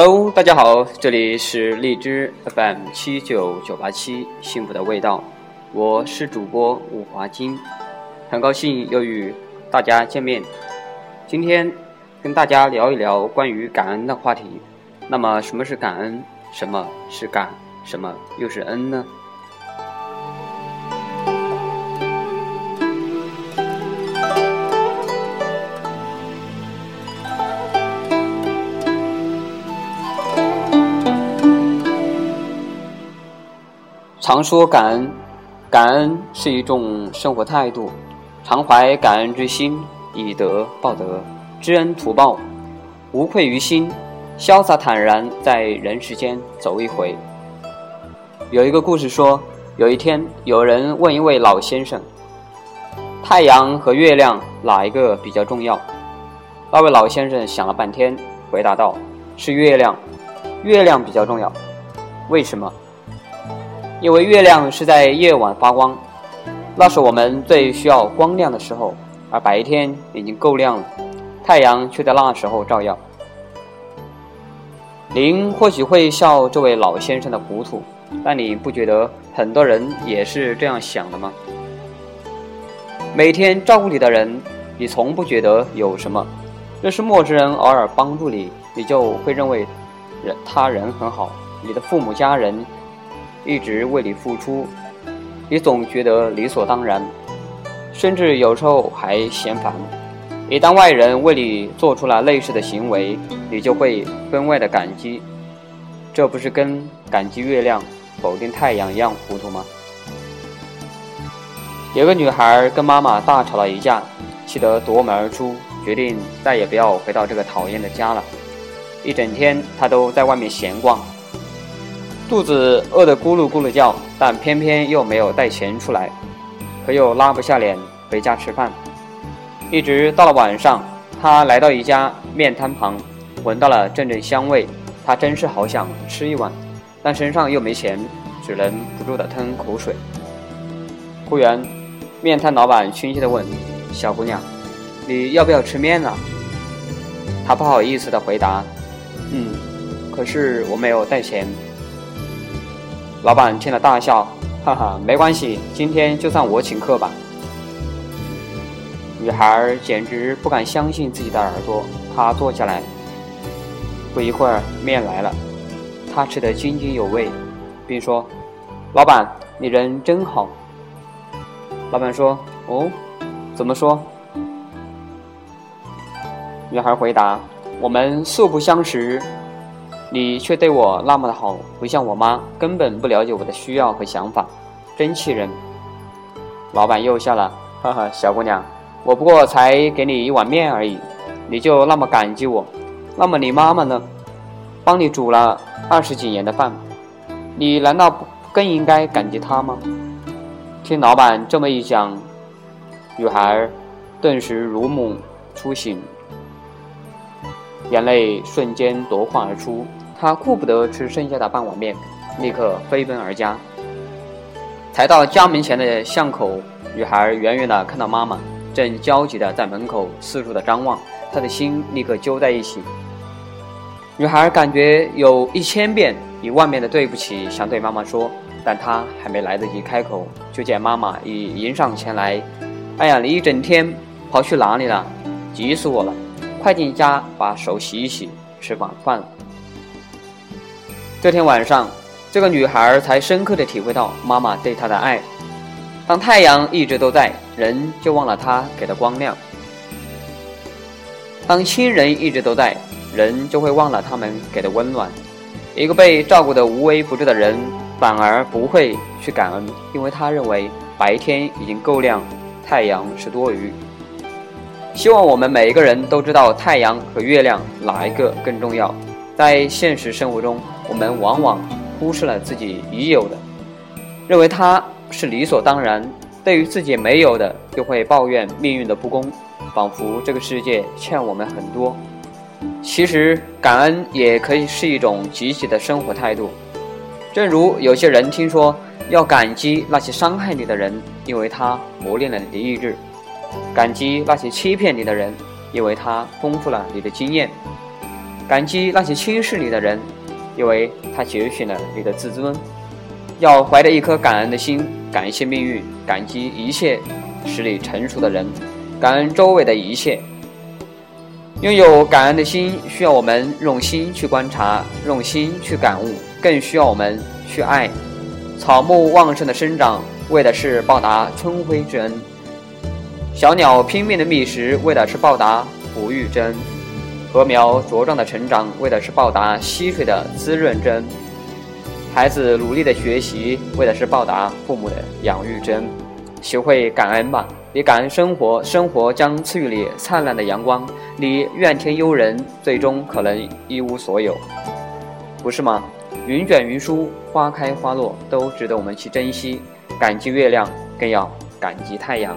Hello，大家好，这里是荔枝 FM 七九九八七幸福的味道，我是主播吴华金，很高兴又与大家见面。今天跟大家聊一聊关于感恩的话题。那么，什么是感恩？什么是感？什么又是恩呢？常说感恩，感恩是一种生活态度，常怀感恩之心，以德报德，知恩图报，无愧于心，潇洒坦然在人世间走一回。有一个故事说，有一天有人问一位老先生：“太阳和月亮哪一个比较重要？”那位老先生想了半天，回答道：“是月亮，月亮比较重要。为什么？”因为月亮是在夜晚发光，那是我们最需要光亮的时候，而白天已经够亮了，太阳却在那时候照耀。您或许会笑这位老先生的糊涂，但你不觉得很多人也是这样想的吗？每天照顾你的人，你从不觉得有什么；若是陌生人偶尔帮助你，你就会认为人他人很好。你的父母家人。一直为你付出，你总觉得理所当然，甚至有时候还嫌烦。一旦外人为你做出了类似的行为，你就会分外的感激。这不是跟感激月亮、否定太阳一样糊涂吗？有个女孩跟妈妈大吵了一架，气得夺门而出，决定再也不要回到这个讨厌的家了。一整天，她都在外面闲逛。肚子饿得咕噜咕噜叫，但偏偏又没有带钱出来，可又拉不下脸回家吃饭。一直到了晚上，他来到一家面摊旁，闻到了阵阵香味，他真是好想吃一碗，但身上又没钱，只能不住地吞口水。忽然，面摊老板亲切地问：“小姑娘，你要不要吃面啊？”她不好意思地回答：“嗯，可是我没有带钱。”老板听了大笑，哈哈，没关系，今天就算我请客吧。女孩简直不敢相信自己的耳朵，她坐下来。不一会儿，面来了，她吃得津津有味，并说：“老板，你人真好。”老板说：“哦，怎么说？”女孩回答：“我们素不相识。”你却对我那么的好，不像我妈，根本不了解我的需要和想法，真气人。老板又笑了，哈哈，小姑娘，我不过才给你一碗面而已，你就那么感激我？那么你妈妈呢？帮你煮了二十几年的饭，你难道不更应该感激她吗？听老板这么一讲，女孩顿时如梦初醒，眼泪瞬间夺眶而出。他顾不得吃剩下的半碗面，立刻飞奔而家。才到家门前的巷口，女孩远远的看到妈妈正焦急的在门口四处的张望，她的心立刻揪在一起。女孩感觉有一千遍、一万遍的对不起想对妈妈说，但她还没来得及开口，就见妈妈已迎上前来。哎呀，你一整天跑去哪里了？急死我了！快进家把手洗一洗，吃晚饭了。这天晚上，这个女孩才深刻的体会到妈妈对她的爱。当太阳一直都在，人就忘了她给的光亮；当亲人一直都在，人就会忘了他们给的温暖。一个被照顾的无微不至的人，反而不会去感恩，因为他认为白天已经够亮，太阳是多余。希望我们每一个人都知道太阳和月亮哪一个更重要。在现实生活中，我们往往忽视了自己已有的，认为它是理所当然；对于自己没有的，又会抱怨命运的不公，仿佛这个世界欠我们很多。其实，感恩也可以是一种积极的生活态度。正如有些人听说要感激那些伤害你的人，因为他磨练了你的意志；感激那些欺骗你的人，因为他丰富了你的经验。感激那些轻视你的人，因为他觉醒了你的自尊。要怀着一颗感恩的心，感谢命运，感激一切使你成熟的人，感恩周围的一切。拥有感恩的心，需要我们用心去观察，用心去感悟，更需要我们去爱。草木旺盛的生长，为的是报答春晖之恩；小鸟拼命的觅食，为的是报答哺育之恩；禾苗茁壮的成长，为的是报答溪水的滋润之恩。孩子努力的学习，为的是报答父母的养育之恩。学会感恩吧，你感恩生活，生活将赐予你灿烂的阳光；你怨天尤人，最终可能一无所有，不是吗？云卷云舒，花开花落，都值得我们去珍惜。感激月亮，更要感激太阳。